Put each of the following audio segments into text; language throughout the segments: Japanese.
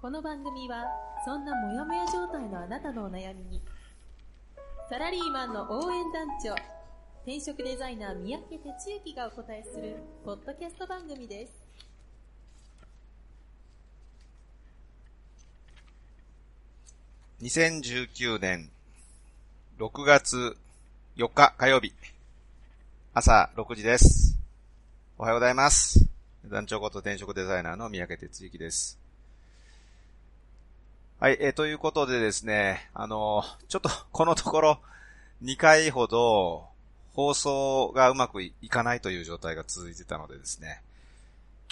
この番組はそんなモヤモヤ状態のあなたのお悩みにサラリーマンの応援団長転職デザイナー三宅哲之がお答えするポッドキャスト番組です2019年6月4日火曜日朝6時です。おはようございます。団長こと転職デザイナーの三宅哲之です。はい、えーということでですね、あのーちょっとこのところ2回ほど放送がうまくいかないという状態が続いてたのでですね、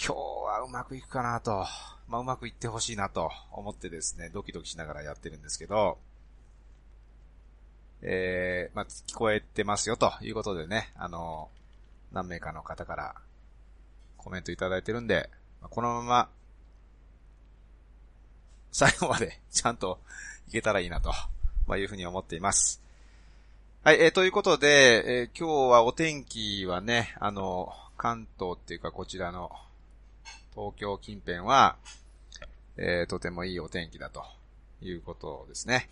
今日はうまくいくかなと、まあ、うまくいってほしいなと思ってですね、ドキドキしながらやってるんですけど、えー、まあ、聞こえてますよということでね、あの、何名かの方からコメントいただいてるんで、このまま、最後までちゃんといけたらいいなと、まあ、いうふうに思っています。はい、えーということで、えー今日はお天気はね、あの、関東っていうかこちらの東京近辺は、えーとてもいいお天気だということですね。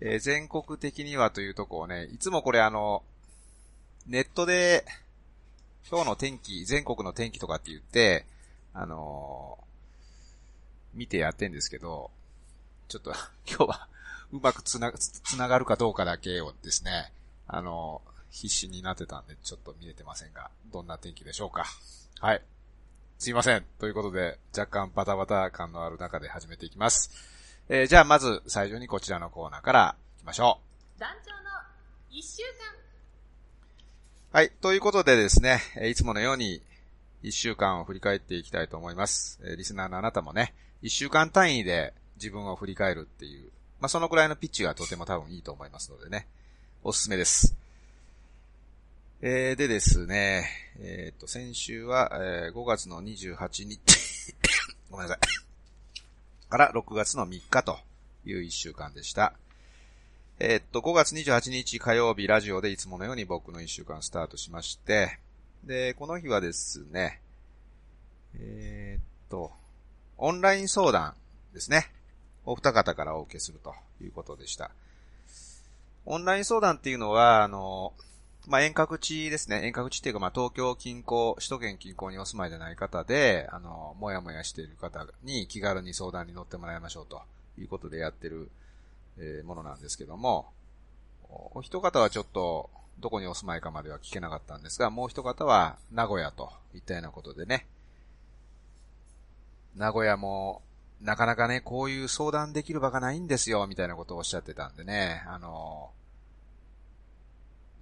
えー全国的にはというとこをね、いつもこれあの、ネットで、今日の天気、全国の天気とかって言って、あのー見てやってんですけど、ちょっと 今日はうまくつな、つつながるかどうかだけをですね、あのー必死になってたんでちょっと見れてませんが、どんな天気でしょうか。はい。すいません。ということで、若干バタバタ感のある中で始めていきます。えーじゃあまず最初にこちらのコーナーから行きましょ団長の一週間う。はい。ということでですね、えーいつものように一週間を振り返っていきたいと思います。えーリスナーのあなたもね、一週間単位で自分を振り返るっていう、まあ、そのくらいのピッチがとても多分いいと思いますのでね、おすすめです。えーでですね、えっ、と、先週は、えー5月の28日、ごめんなさい。から6月の3日という1週間でした。えーっと、5月28日火曜日ラジオでいつものように僕の1週間スタートしまして、で、この日はですね、えーっと、オンライン相談ですね。お二方からお受けするということでした。オンライン相談っていうのは、あの、まあ、遠隔地ですね。遠隔地っていうか、まあ、東京近郊、首都圏近郊にお住まいでない方で、あの、もやもやしている方に気軽に相談に乗ってもらいましょうということでやってる、えーものなんですけども、おお一方はちょっと、どこにお住まいかまでは聞けなかったんですが、もう一方は名古屋といったようなことでね、名古屋も、なかなかね、こういう相談できる場がないんですよ、みたいなことをおっしゃってたんでね、あの、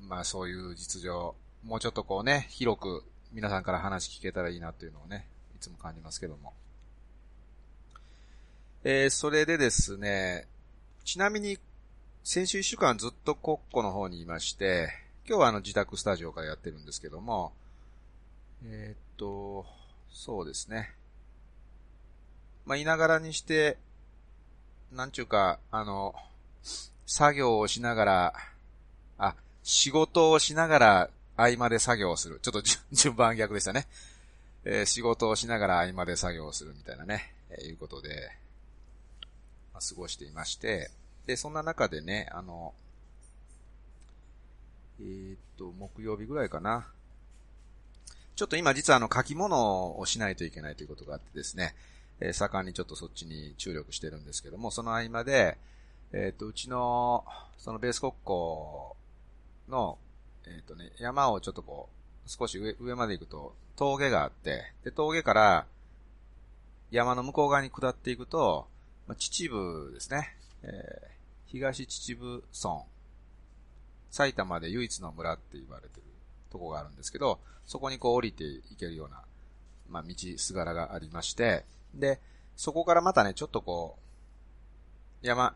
まあそういう実情、もうちょっとこうね、広く皆さんから話聞けたらいいなっていうのをね、いつも感じますけども。えー、それでですね、ちなみに、先週一週間ずっとコッコの方にいまして、今日はあの自宅スタジオからやってるんですけども、えーっと、そうですね。まあ、いながらにして、なんちゅうか、あの、作業をしながら、あ、仕事をしながら合間で作業をする。ちょっと 順番逆でしたね。えー仕事をしながら合間で作業をするみたいなね、えーいうことで、まあ過ごしていまして、で、そんな中でね、あの、えーっと、木曜日ぐらいかな。ちょっと今実はあの書き物をしないといけないということがあってですね、えー盛んにちょっとそっちに注力してるんですけども、その合間で、えーっと、うちの、そのベース国交の、えーっとね、山をちょっとこう、少し上、上まで行くと峠があって、で、峠から山の向こう側に下っていくと、まあ、秩父ですね、えー東秩父村、埼玉で唯一の村って言われてるとこがあるんですけど、そこにこう降りていけるような、まあ、道すがらがありまして、で、そこからまたね、ちょっとこう、山、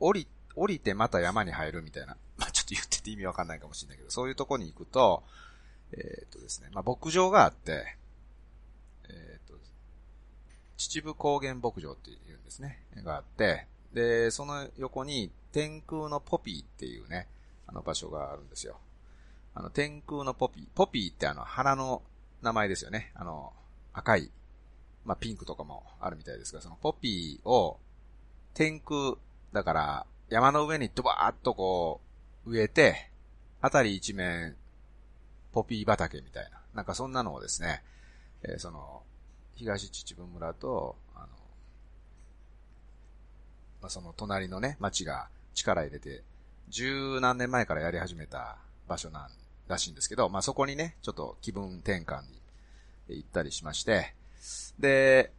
降り、降りてまた山に入るみたいな。まあちょっと言ってて意味わかんないかもしれないけど、そういうとこに行くと、えっ、とですね、まあ牧場があって、えっ、と、秩父高原牧場っていうんですね、があって、で、その横に天空のポピーっていうね、あの場所があるんですよ。あの、天空のポピー。ポピーってあの、花の名前ですよね。あの、赤い、まあ、ピンクとかもあるみたいですが、そのポピーを天空、だから山の上にドバーッとこう植えて、あたり一面ポピー畑みたいな、なんかそんなのをですね、えー、その、東秩父村と、あの、まあ、その隣のね、町が力入れて、十何年前からやり始めた場所なんらしいんですけど、まあ、そこにね、ちょっと気分転換に行ったりしまして、で、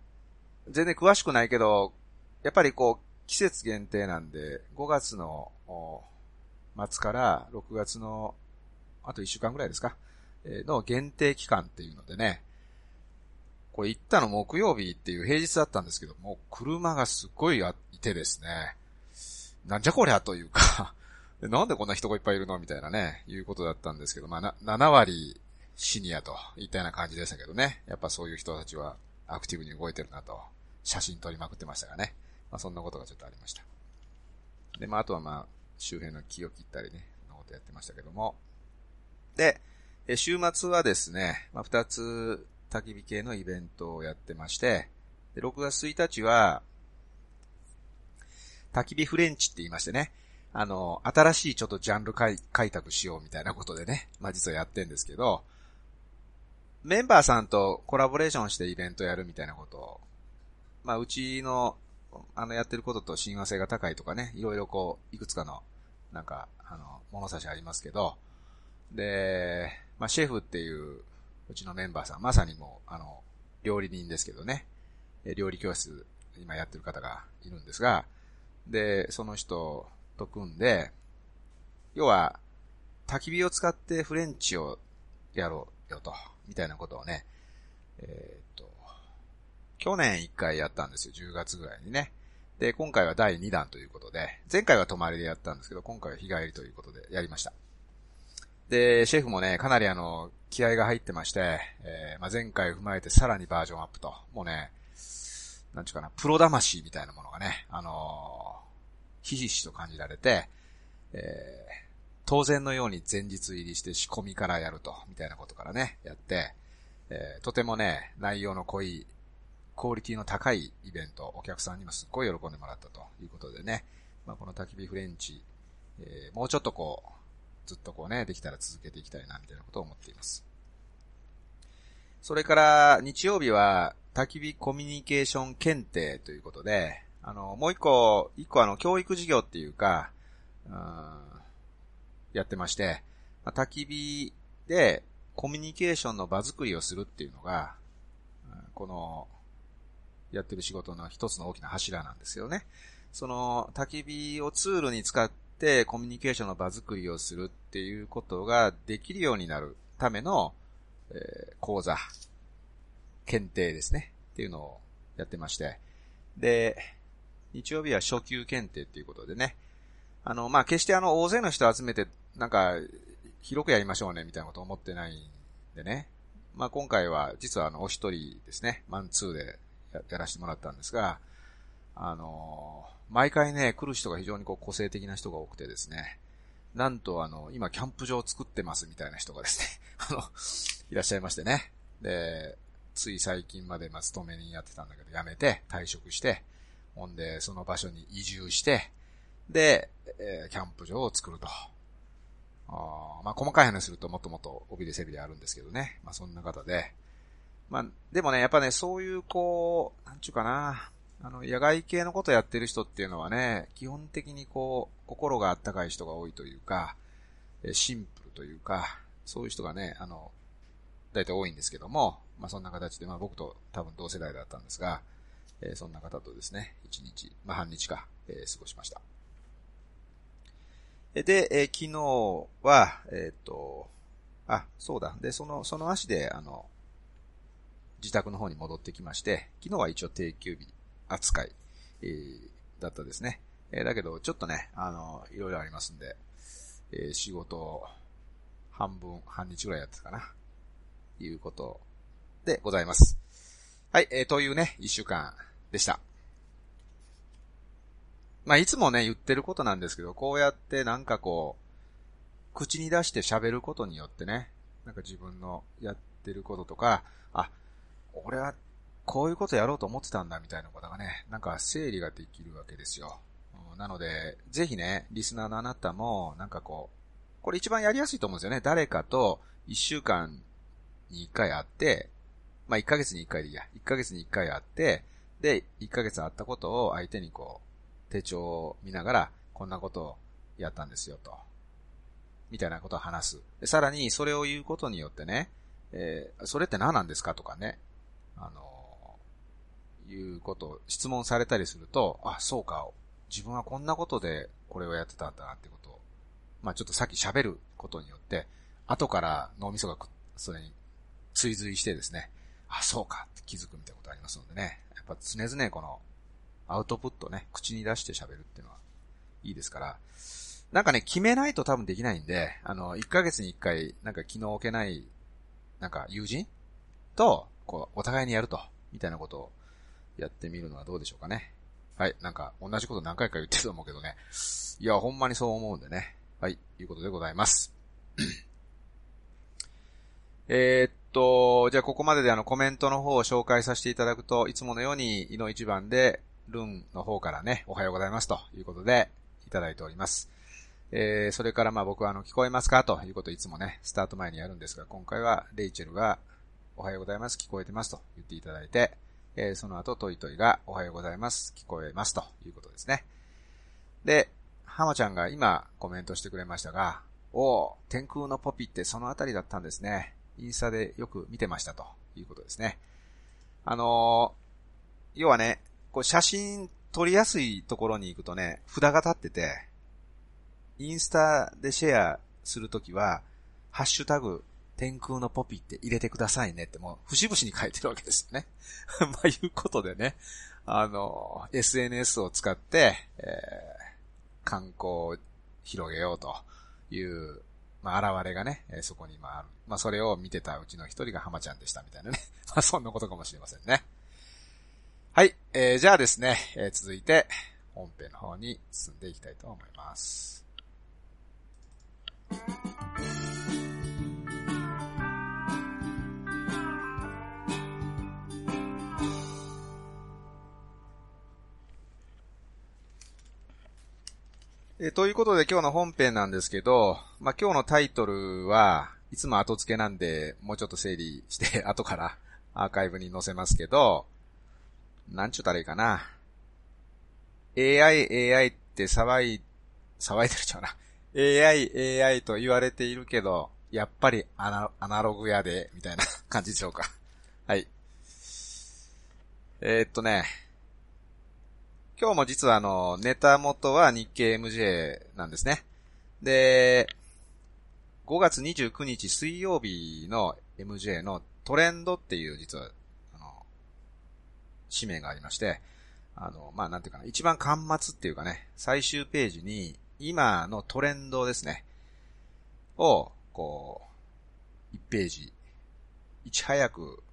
全然詳しくないけど、やっぱりこう、季節限定なんで、5月の末から6月のあと1週間ぐらいですか、の限定期間っていうのでね、これ行ったの木曜日っていう平日だったんですけども、車がすっごいいてですね、なんじゃこりゃというか なんでこんな人がいっぱいいるのみたいなね、いうことだったんですけど、まあ、7割シニアといったような感じでしたけどね。やっぱそういう人たちはアクティブに動いてるなと、写真撮りまくってましたがね。まあそんなことがちょっとありました。で、まああとはまあ、周辺の木を切ったりね、そんなことやってましたけども。で、週末はですね、まあ二つ焚き火系のイベントをやってまして、で6月1日は、焚き火フレンチって言いましてね、あの、新しいちょっとジャンル開拓しようみたいなことでね、まあ実はやってんですけど、メンバーさんとコラボレーションしてイベントやるみたいなことを、まあうちの、あのやってることと親和性が高いとかね、いろいろこう、いくつかの、なんか、あの、物差しありますけど、で、まあシェフっていう、うちのメンバーさん、まさにもう、あの、料理人ですけどね、料理教室、今やってる方がいるんですが、で、その人と組んで、要は、焚き火を使ってフレンチをやろうよと、みたいなことをね、えー、っと、去年一回やったんですよ、10月ぐらいにね。で、今回は第2弾ということで、前回は泊まりでやったんですけど、今回は日帰りということでやりました。で、シェフもね、かなりあの、気合が入ってまして、えー、まあ、前回踏まえてさらにバージョンアップと、もうね、なんちゅうかな、プロ魂みたいなものがね、あのひしひしと感じられて、え、当然のように前日入りして仕込みからやると、みたいなことからね、やって、えー、とてもね、内容の濃い、クオリティの高いイベント、お客さんにもすっごい喜んでもらったということでね、まあ、この焚き火フレンチ、えー、もうちょっとこう、ずっとこうね、できたら続けていきたいな、みたいなことを思っています。それから、日曜日は、焚き火コミュニケーション検定ということで、あの、もう一個、一個あの、教育事業っていうか、うんやってまして、まあ、焚き火でコミュニケーションの場作りをするっていうのが、この、やってる仕事の一つの大きな柱なんですよね。その、焚き火をツールに使ってコミュニケーションの場作りをするっていうことができるようになるための、えー、講座、検定ですね。っていうのをやってまして。で、日曜日は初級検定っていうことでね。あの、まあ、決してあの、大勢の人を集めて、なんか、広くやりましょうね、みたいなこと思ってないんでね。まあ、今回は、実はあの、お一人ですね、マンツーでやらせてもらったんですが、あの毎回ね、来る人が非常にこう個性的な人が多くてですね、なんとあの、今キャンプ場を作ってますみたいな人がですね、あの、いらっしゃいましてね。で、つい最近までまあ勤めにやってたんだけど、辞めて退職して、ほんで、その場所に移住して、で、えー、キャンプ場を作ると。あまあ、細かい話するともっともっと帯で背びであるんですけどね。まあ、そんな方で。まあ、でもね、やっぱね、そういう、こう、なんちゅうかな。あの、野外系のことやってる人っていうのはね、基本的にこう、心があったかい人が多いというか、シンプルというか、そういう人がね、あの、大体多いんですけども、まあそんな形で、まあ僕と多分同世代だったんですが、えー、そんな方とですね、一日、まあ半日か、えー、過ごしました。で、えー、昨日は、えっ、と、あ、そうだ。で、その、その足で、あの、自宅の方に戻ってきまして、昨日は一応定休日扱い、えー、だったですね。えー、だけど、ちょっとね、あの、いろいろありますんで、えー、仕事半分、半日ぐらいやってたかな。いうことでございます。はい、えー、というね、一週間でした。まあ、いつもね、言ってることなんですけど、こうやってなんかこう、口に出して喋ることによってね、なんか自分のやってることとか、あ、俺はこういうことやろうと思ってたんだみたいなことがね、なんか整理ができるわけですよ。うん、なので、ぜひね、リスナーのあなたも、なんかこう、これ一番やりやすいと思うんですよね。誰かと一週間に一回会って、まあ一ヶ月に一回でいいや。一ヶ月に一回会って、で、一ヶ月会ったことを相手にこう、手帳を見ながら、こんなことをやったんですよと。みたいなことを話す。さらに、それを言うことによってね、えー、それって何なんですかとかね、あのー、いうことを質問されたりすると、あ、そうか、自分はこんなことでこれをやってたんだなってことを、まあちょっとさっき喋ることによって、後から脳みそがそれに追随してですね、あ、そうかって気づくみたいなことありますのでね、やっぱ常々このアウトプットね、口に出して喋るっていうのはいいですから、なんかね、決めないと多分できないんで、あの、1ヶ月に1回、なんか気の置けない、なんか友人と、こう、お互いにやると、みたいなことをやってみるのはどうでしょうかね。はい、なんか、同じこと何回か言ってると思うけどね。いや、ほんまにそう思うんでね。はい、いうことでございます。え、っと、じゃあここまでであのコメントの方を紹介させていただくと、いつものように、井の一番で、ルンの方からね、おはようございますということで、いただいております。えー、それからまあ僕はあの、聞こえますかということをいつもね、スタート前にやるんですが、今回はレイチェルが、おはようございます、聞こえてますと言っていただいて、えー、その後トイトイが、おはようございます、聞こえますということですね。で、浜ちゃんが今コメントしてくれましたが、おー、天空のポピってそのあたりだったんですね。インスタでよく見てましたということですね。あのー、要はね、こう写真撮りやすいところに行くとね、札が立ってて、インスタでシェアするときは、ハッシュタグ、天空のポピーって入れてくださいねってもう、節々に書いてるわけですよね。まあ、いうことでね、あの、SNS を使って、えー、観光を広げようという、まあ、現れがね、え、そこにまあある。まあ、それを見てたうちの一人が浜ちゃんでしたみたいなね。まあ、そんなことかもしれませんね。はい。えー、じゃあですね、えー、続いて、本編の方に進んでいきたいと思います。えということで今日の本編なんですけど、まあ、今日のタイトルはいつも後付けなんで、もうちょっと整理して 後からアーカイブに載せますけど、なんちゅったらいいかな。AI、AI って騒い、騒いでるちゃうな。AI、AI と言われているけど、やっぱりアナアナログやで、みたいな 感じでしょうか。はい。えー、っとね、今日も実はあの、ネタ元は日経 MJ なんですね。で、5月29日水曜日の MJ のトレンドっていう実は、使命がありまして、あの、まあ、なんていうかな、一番端末っていうかね、最終ページに今のトレンドですね。を、こう、1ページ、いち早く、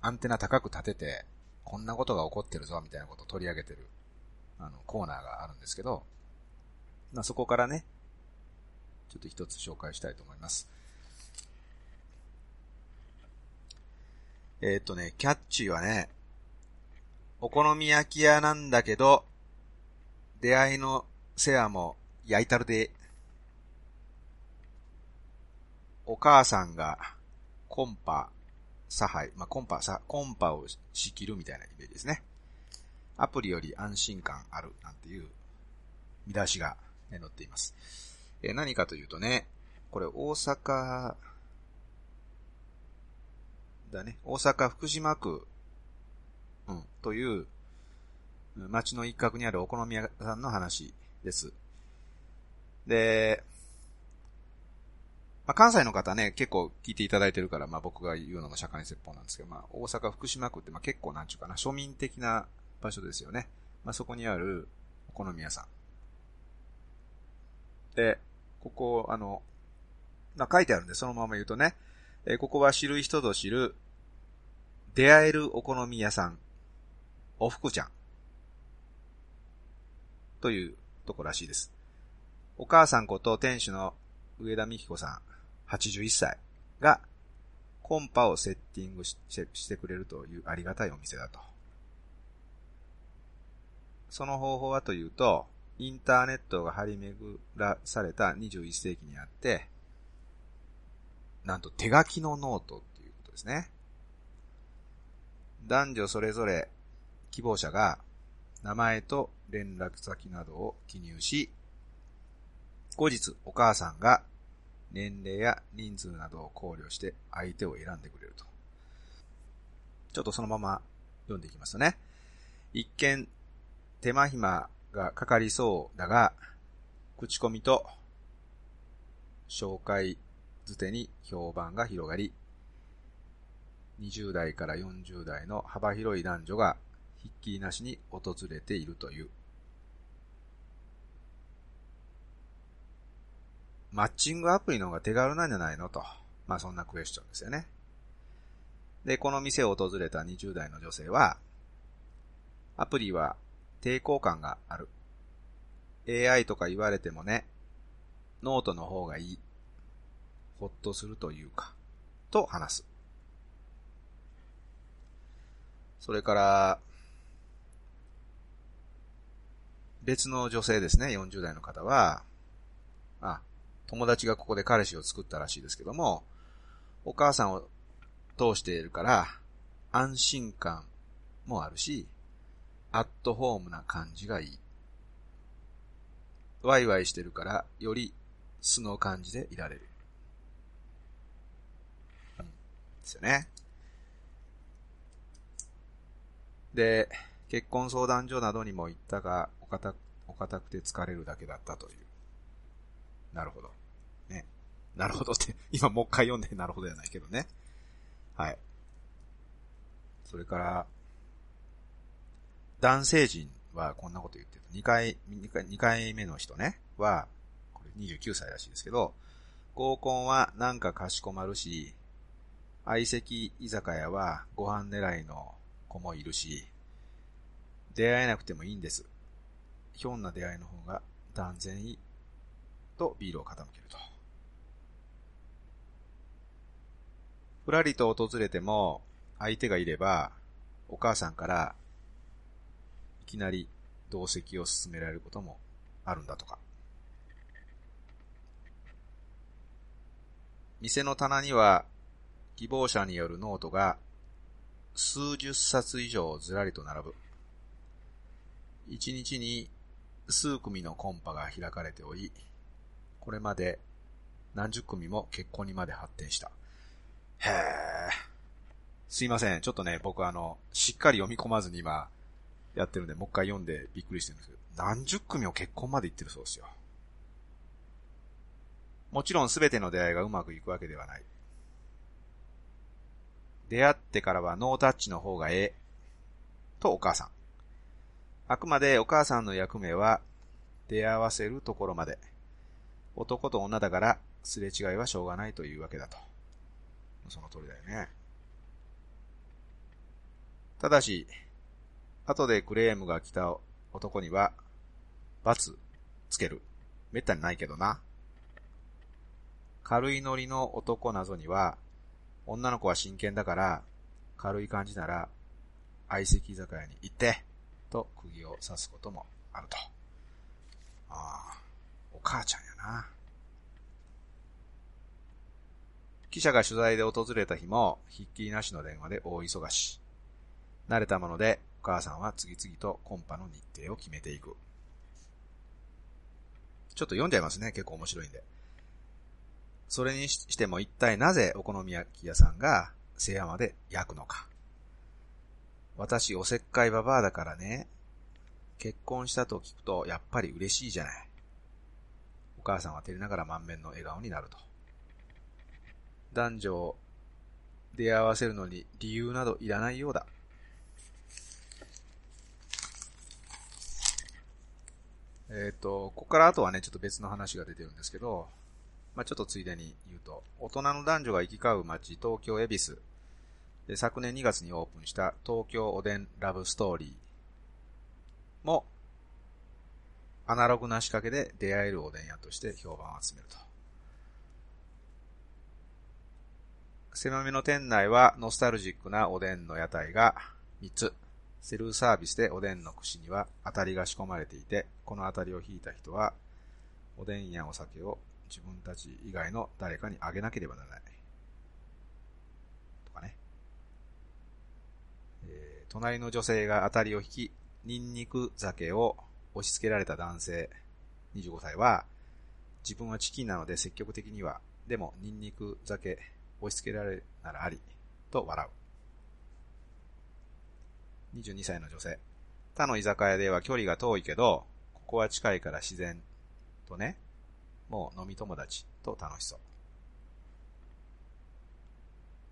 アンテナ高く立てて、こんなことが起こってるぞ、みたいなことを取り上げてる、あの、コーナーがあるんですけど、まあ、そこからね、ちょっと一つ紹介したいと思います。えー、っとね、キャッチーはね、お好み焼き屋なんだけど、出会いのせやも焼いたるで、お母さんがコンパ、差配、まあ、コンパ、さ、コンパを仕切るみたいなイメージですね。アプリより安心感あるなんていう見出しが載っています。え何かというとね、これ大阪だね。大阪福島区、うん、という街の一角にあるお好み屋さんの話です。で、まあ、関西の方ね、結構聞いていただいてるから、まあ僕が言うのも社会説法なんですけど、まあ大阪福島区ってまあ結構なんちゅうかな、庶民的な場所ですよね。まあそこにあるお好み屋さん。で、ここ、あの、まあ、書いてあるんで、そのまま言うとね、え、ここは知る人ぞ知る、出会えるお好み屋さん、おふくちゃん。というとこらしいです。お母さんこと店主の上田美希子さん、81歳が、コンパをセッティングしてくれるというありがたいお店だと。その方法はというと、インターネットが張り巡らされた21世紀にあって、なんと手書きのノートっていうことですね。男女それぞれ希望者が名前と連絡先などを記入し、後日お母さんが年齢や人数などを考慮して相手を選んでくれると。ちょっとそのまま読んでいきますとね。一見手間暇がかかりそうだが、口コミと紹介づてに評判が広がり、20代から40代の幅広い男女がひっきりなしに訪れているという。マッチングアプリの方が手軽なんじゃないのと。まあそんなクエスチョンですよね。で、この店を訪れた20代の女性は、アプリは抵抗感がある。AI とか言われてもね、ノートの方がいい。ほっとするというか、と話す。それから、別の女性ですね、40代の方は、あ、友達がここで彼氏を作ったらしいですけども、お母さんを通しているから、安心感もあるし、アットホームな感じがいい。ワイワイしてるから、より素の感じでいられる。うん。ですよね。で、結婚相談所などにも行ったが、堅お堅くて疲れるだけだったという。なるほど。ね。なるほどって、今もう一回読んでなるほどじゃないけどね。はい。それから、男性陣はこんなこと言ってる。2回、2回、2回目の人ね、は、これ29歳らしいですけど、合コンはなんかかしこまるし、相席居酒屋はご飯狙いの子もいるし、出会えなくてもいいんです。ひょんな出会いの方が断然いい。とビールを傾けると。ふらりと訪れても相手がいれば、お母さんからいきなり同席を進められることもあるんだとか。店の棚には希望者によるノートが数十冊以上ずらりと並ぶ。一日に数組のコンパが開かれており、これまで何十組も結婚にまで発展した。へー。すいません。ちょっとね、僕あの、しっかり読み込まずに今、やってるんで、もう一回読んでびっくりしてるんですけど、何十組を結婚まで行ってるそうですよ。もちろん全ての出会いがうまくいくわけではない。出会ってからはノータッチの方がええ。とお母さん。あくまでお母さんの役目は出会わせるところまで。男と女だからすれ違いはしょうがないというわけだと。その通りだよね。ただし、後でクレームが来た男には、罰つける。めったにないけどな。軽いノリの男謎には、女の子は真剣だから、軽い感じなら、相席居酒屋に行って、と釘を刺すこともあると。ああ、お母ちゃんやな。記者が取材で訪れた日も、ひっきりなしの電話で大忙し。慣れたもので、お母さんは次々とコンパの日程を決めていく。ちょっと読んじゃいますね。結構面白いんで。それにしても一体なぜお好み焼き屋さんが聖山で焼くのか。私おせっかいババアだからね。結婚したと聞くとやっぱり嬉しいじゃない。お母さんは照れながら満面の笑顔になると。男女を出会わせるのに理由などいらないようだ。えっ、と、ここからあとはね、ちょっと別の話が出てるんですけど、まあちょっとついでに言うと、大人の男女が行き交う街、東京恵比寿。で、昨年2月にオープンした東京おでんラブストーリーも、アナログな仕掛けで出会えるおでん屋として評判を集めると。狭めの店内はノスタルジックなおでんの屋台が3つ。セルフサービスでおでんの串には当たりが仕込まれていて、この当たりを引いた人は、おでんやお酒を自分たち以外の誰かにあげなければならない。とかね。えー、隣の女性が当たりを引き、ニンニク酒を押し付けられた男性、25歳は、自分はチキンなので積極的には、でもニンニク酒押し付けられるならあり、と笑う。22歳の女性。他の居酒屋では距離が遠いけど、ここは近いから自然とね、もう飲み友達と楽しそう。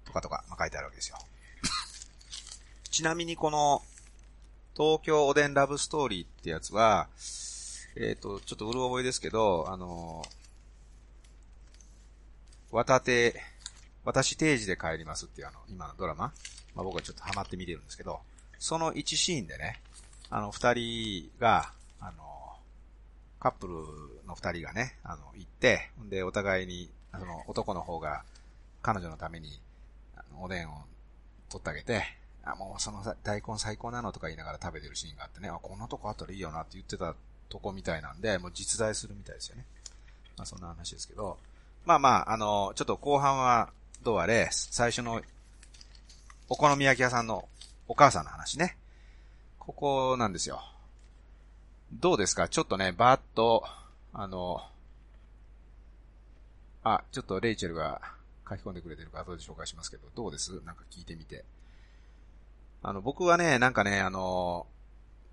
とかとか、まあ、書いてあるわけですよ。ちなみにこの、東京おでんラブストーリーってやつは、えっ、ー、と、ちょっとうる覚えですけど、あの、渡手、私定時で帰りますっていうあの、今のドラマ、まあ、僕はちょっとハマって見てるんですけど、その1シーンでね、あの、二人が、あの、カップルの二人がね、あの、行って、んで、お互いに、その、男の方が、彼女のために、おでんを取ってあげて、あ、もうその大根最高なのとか言いながら食べてるシーンがあってね、あ、こんなとこあったらいいよなって言ってたとこみたいなんで、もう実在するみたいですよね。まあそんな話ですけど、まあまあ、あの、ちょっと後半はどうあれ、最初のお好み焼き屋さんのお母さんの話ね。ここなんですよ。どうですか？ちょっとね、バーッと、あの、あ、ちょっとレイチェルが書き込んでくれてるから後で紹介しますけど、どうです？なんか聞いてみて。あの、僕はね、なんかね、あの、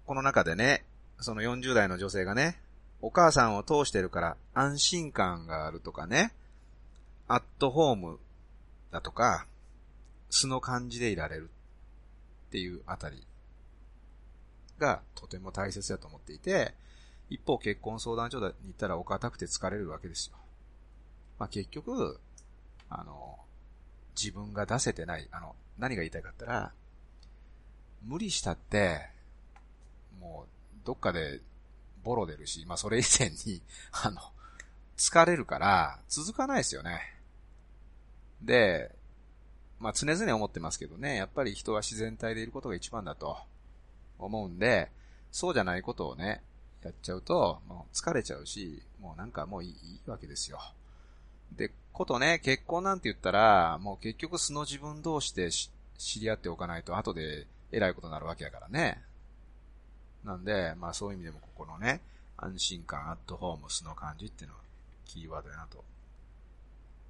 この中でね、その40代の女性がね、お母さんを通してるから安心感があるとかね、アットホームだとか、素の感じでいられるっていうあたりがとても大切だと思っていて、一方結婚相談所に行ったらお堅くて疲れるわけですよ。まあ、結局、あの、自分が出せてない、あの、何が言いたいかったら、無理したって、もう、どっかでボロ出るし、まあそれ以前に、あの、疲れるから、続かないですよね。で、まあ常々思ってますけどね、やっぱり人は自然体でいることが一番だと。思うんで、そうじゃないことをね、やっちゃうと、もう疲れちゃうし、もうなんかもういいいいわけですよ。で、ことね、結婚なんて言ったら、もう結局素の自分同士で知り合っておかないと後で偉いことになるわけやからね。なんで、まあそういう意味でもここのね、安心感、アットホーム、素の感じっていうのはキーワードやなと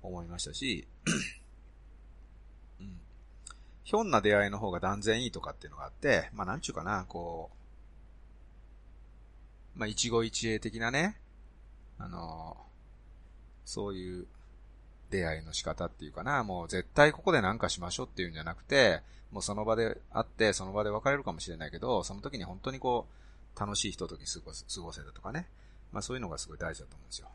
思いましたし、うん。ひょんな出会いの方が断然いいとかっていうのがあって、まあなんちゅうかな、こう、まあ一期一会的なね、あの、そういう出会いの仕方っていうかな、もう絶対ここで何かしましょうっていうんじゃなくて、もうその場で会って、その場で別れるかもしれないけど、その時に本当にこう、楽しいひととき過ご過ごせたとかね。まあそういうのがすごい大事だと思うんですよ。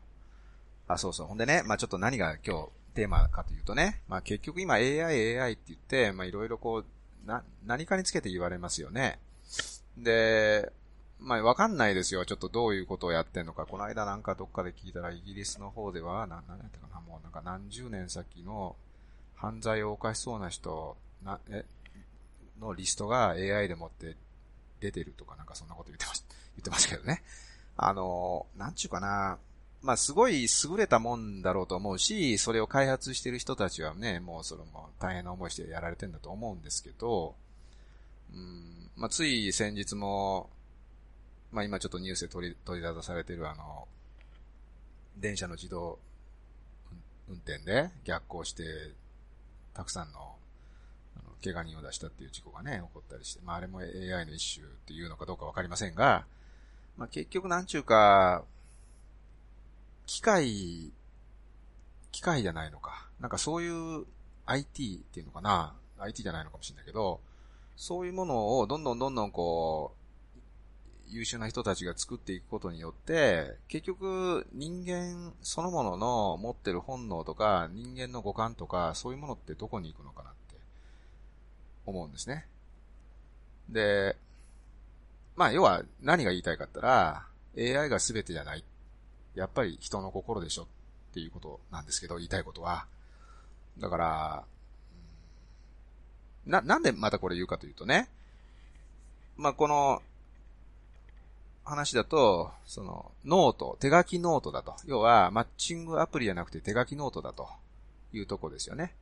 あ、そうそう。ほんでね、まあちょっと何が今日テーマかというとね、まあ結局今 AI、AI って言って、まあいろいろこう、な、何かにつけて言われますよね。で、まあわかんないですよ。ちょっとどういうことをやってんのか。この間なんかどっかで聞いたらイギリスの方では、な、何やったかな、もうなんか何十年先の犯罪を犯しそうな人、な、え、のリストが AI でもって出てるとかなんかそんなこと言ってまし、言ってましたけどね。あの、なんちゅうかな、まあ、すごい優れたもんだろうと思うし、それを開発してる人たちはね、もうそれも大変な思いしてやられてんだと思うんですけど、うん、まあ、つい先日も、まあ、今ちょっとニュースで取り、取り出されてるあの、電車の自動運転で逆行して、たくさんの、あの、怪我人を出したっていう事故がね、起こったりして、まあ、あれも AI の一種っていうのかどうかわかりませんが、まあ、結局なんちゅうか、機械、機械じゃないのか。なんかそういう IT っていうのかな ?IT じゃないのかもしれないけど、そういうものをどんどんどんどんこう、優秀な人たちが作っていくことによって、結局人間そのものの持ってる本能とか人間の五感とかそういうものってどこに行くのかなって思うんですね。で、まあ要は何が言いたいかったら AI が全てじゃない。やっぱり人の心でしょっていうことなんですけど、言いたいことは。だから、な、なんでまたこれ言うかというとね、まあ、この、話だと、その、ノート、手書きノートだと。要は、マッチングアプリじゃなくて手書きノートだというとこですよね。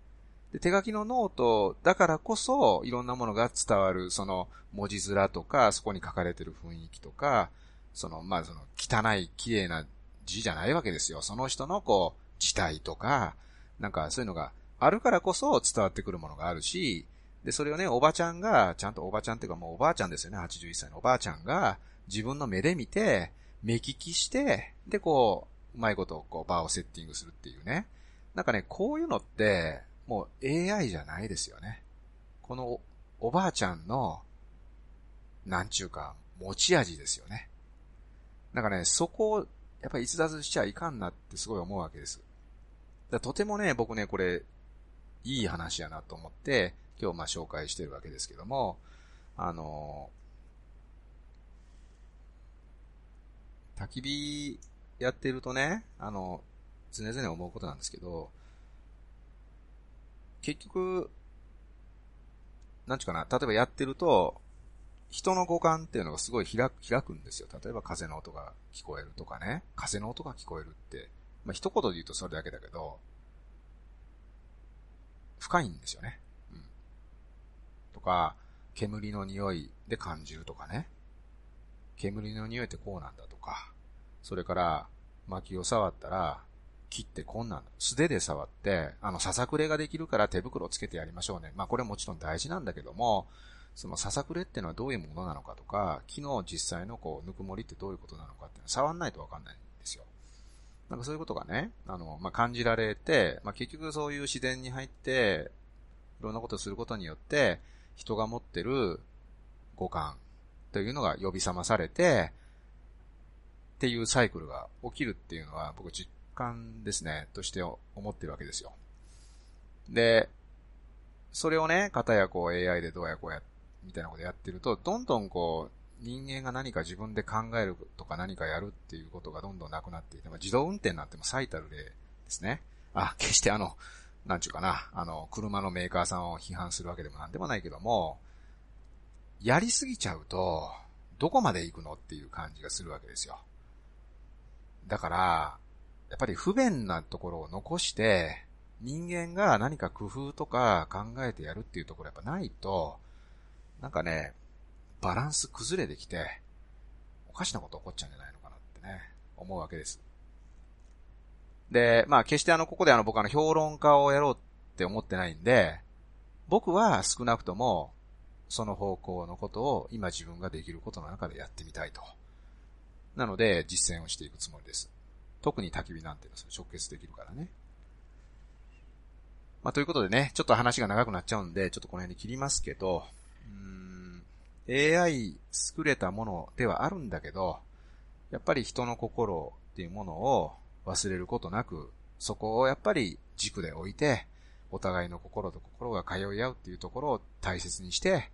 で、手書きのノートだからこそ、いろんなものが伝わる、その、文字面とか、そこに書かれてる雰囲気とか、その、まあ、その、汚い、綺麗な字じゃないわけですよ。その人の、こう、字体とか、なんか、そういうのがあるからこそ伝わってくるものがあるし、で、それをね、おばちゃんが、ちゃんとおばちゃんっていうかもうおばあちゃんですよね、81歳のおばあちゃんが、自分の目で見て、目利きして、で、こう、うまいことこう、バーをセッティングするっていうね。なんかね、こういうのって、もう AI じゃないですよね。このおばあちゃんの、なんちゅうか、持ち味ですよね。なんかね、そこを、やっぱり逸脱しちゃいかんなってすごい思うわけです。だとてもね、僕ね、これ、いい話やなと思って、今日まあ紹介してるわけですけども、あの、焚き火やってるとね、あの、常々思うことなんですけど、結局、なんちゅうかな、例えばやってると、人の五感っていうのがすごい開く、開くんですよ。例えば風の音が聞こえるとかね。風の音が聞こえるって、まあ、一言で言うとそれだけだけど、深いんですよね。うんとか、煙の匂いで感じるとかね。煙の匂いってこうなんだとか、それから、薪を触ったら、切ってこんなん。素手で触って、あの、ささくれができるから手袋をつけてやりましょうね。まあこれもちろん大事なんだけども、そのささくれってのはどういうものなのかとか、昨日実際のこう、ぬくもりってどういうことなのかっていうのは触んないとわかんないんですよ。なんかそういうことがね、あの、まあ、感じられて、まあ、結局そういう自然に入って、いろんなことをすることによって、人が持ってる五感というのが呼び覚まされて、っていうサイクルが起きるっていうのは僕実感ですね、として思ってるわけですよ。で、それをね、方やこう AI でどうやこうや、みたいなことやってると、どんどんこう、人間が何か自分で考えるとか何かやるっていうことがどんどんなくなっていて、まあ、自動運転なんても最たる例ですね。あ、決してあの、なんちゅうかな、あの、車のメーカーさんを批判するわけでもなんでもないけども、やりすぎちゃうと、どこまで行くのっていう感じがするわけですよ。だから、やっぱり不便なところを残して、人間が何か工夫とか考えてやるっていうところやっぱないと、なんかね、バランス崩れてきて、おかしなこと起こっちゃうんじゃないのかなってね、思うわけです。で、まあ決してあの、ここであの、僕あの、評論家をやろうって思ってないんで、僕は少なくとも、その方向のことを今自分ができることの中でやってみたいと。なので、実践をしていくつもりです。特に焚き火なんていうのは直結できるからね。まあ、ということでね、ちょっと話が長くなっちゃうんで、ちょっとこの辺で切りますけど、うーん AI 優れたものではあるんだけど、やっぱり人の心っていうものを忘れることなく、そこをやっぱり軸で置いて、お互いの心と心が通い合うっていうところを大切にして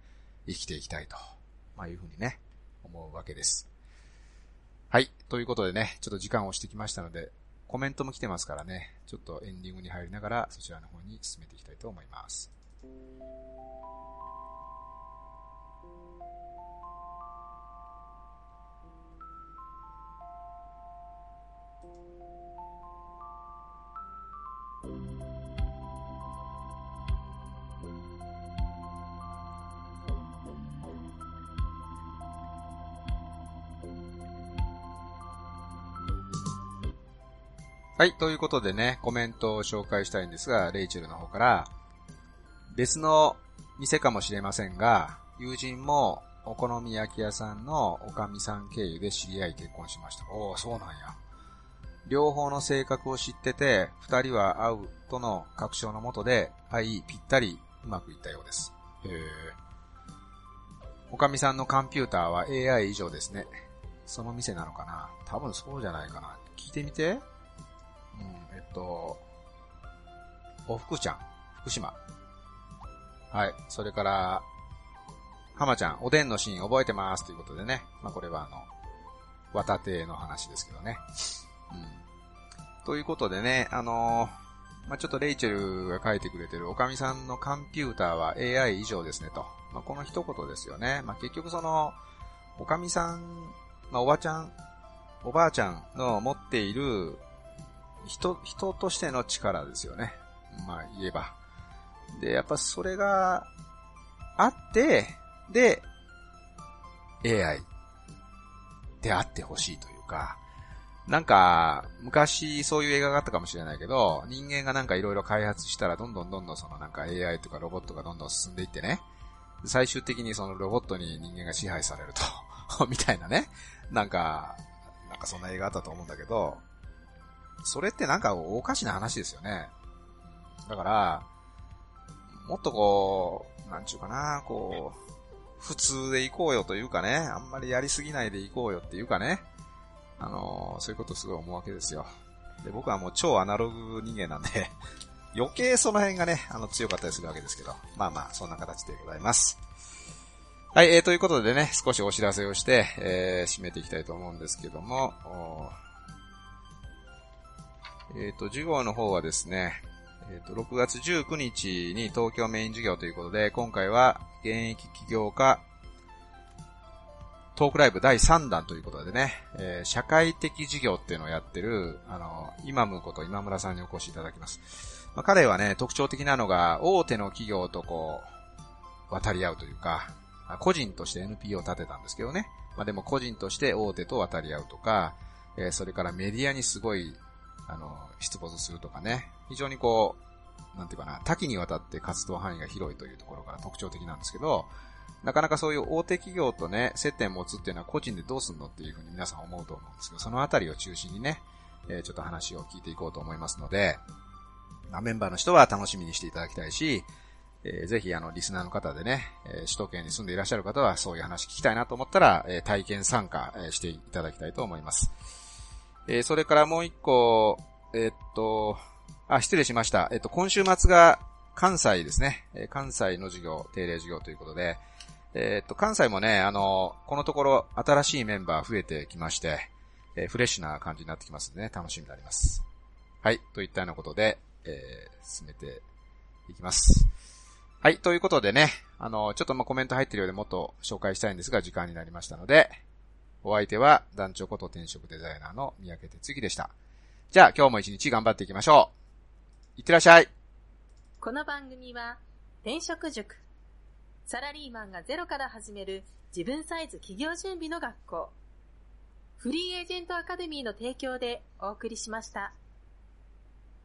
生きていきたいと、まあいうふうにね、思うわけです。はい。ということでね、ちょっと時間をしてきましたので、コメントも来てますからね、ちょっとエンディングに入りながらそちらの方に進めていきたいと思います。はい、ということでね、コメントを紹介したいんですが、レイチェルの方から、別の店かもしれませんが、友人もお好み焼き屋さんのおかみさん経由で知り合い結婚しました。おお、そうなんや。両方の性格を知ってて、二人は会うとの確証のもとで、はい、ぴったりうまくいったようです。へえ。おかみさんのコンピューターは AI 以上ですね。その店なのかな多分そうじゃないかな。聞いてみて。うん、えっと、おふくちゃん、福島。はい。それから、浜ちゃん、おでんのシーン覚えてますということでね。まあこれはあの、綿手の話ですけどね。うん。ということでね、あのー、まあ、ちょっとレイチェルが書いてくれてるおかみさんのコンピューターは AI 以上ですねと。まあ、この一言ですよね。まあ、結局その、おかみさん、まあ、おばちゃん、おばあちゃんの持っている人、人としての力ですよね。まあ、言えば。で、やっぱそれがあって、で、AI であってほしいというか、なんか、昔そういう映画があったかもしれないけど、人間がなんか色々開発したらどんどんどんどんそのなんか AI とかロボットがどんどん進んでいってね、最終的にそのロボットに人間が支配されると みたいなね。なんか、なんかそんな映画あったと思うんだけど、それってなんかおかしな話ですよね。だから、もっとこう、なんちゅうかな、こう、普通で行こうよというかね、あんまりやりすぎないで行こうよっていうかね、あのー、そういうことすごい思うわけですよ。で、僕はもう超アナログ人間なんで 余計その辺がね、あの、強かったりするわけですけど、まあまあ、そんな形でございます。はい、えー、ということでね、少しお知らせをして、えー、締めていきたいと思うんですけども、えっ、ー、と、授業の方はですね、えっ、ー、と、6月19日に東京メイン授業ということで、今回は現役起業家トークライブ第3弾ということでね、えー、社会的事業っていうのをやってる、あの、イマムこと今村さんにお越しいただきます。まあ、彼はね、特徴的なのが、大手の企業とこう、渡り合うというか、個人として NPO を立てたんですけどね。まあ、でも個人として大手と渡り合うとか、えー、それからメディアにすごい、あの、出没するとかね。非常にこう、なんていうかな、多岐にわたって活動範囲が広いというところから特徴的なんですけど、なかなかそういう大手企業とね、接点持つっていうのは個人でどうすんのっていうふうに皆さん思うと思うんですけど、そのあたりを中心にね、えー、ちょっと話を聞いていこうと思いますので、まあ、メンバーの人は楽しみにしていただきたいし、えー、ぜひあの、リスナーの方でね、えー、首都圏に住んでいらっしゃる方はそういう話聞きたいなと思ったら、えー、体験参加、えしていただきたいと思います。えそれからもう一個、えっと、あ、失礼しました。えっと、今週末が関西ですね。え関西の授業、定例授業ということで、えっと、関西もね、あの、このところ新しいメンバー増えてきまして、えフレッシュな感じになってきますんでね、楽しみになります。はい、といったようなことで、え進めていきます。はい、ということでね、あの、ちょっとまコメント入ってるようでもっと紹介したいんですが、時間になりましたので、お相手は団長こと転職デザイナーの三宅哲樹でした。じゃあ今日も一日頑張っていきましょう。いってらっしゃい。この番組は、転職塾。サラリーマンがゼロから始める自分サイズ企業準備の学校。フリーエージェントアカデミーの提供でお送りしました。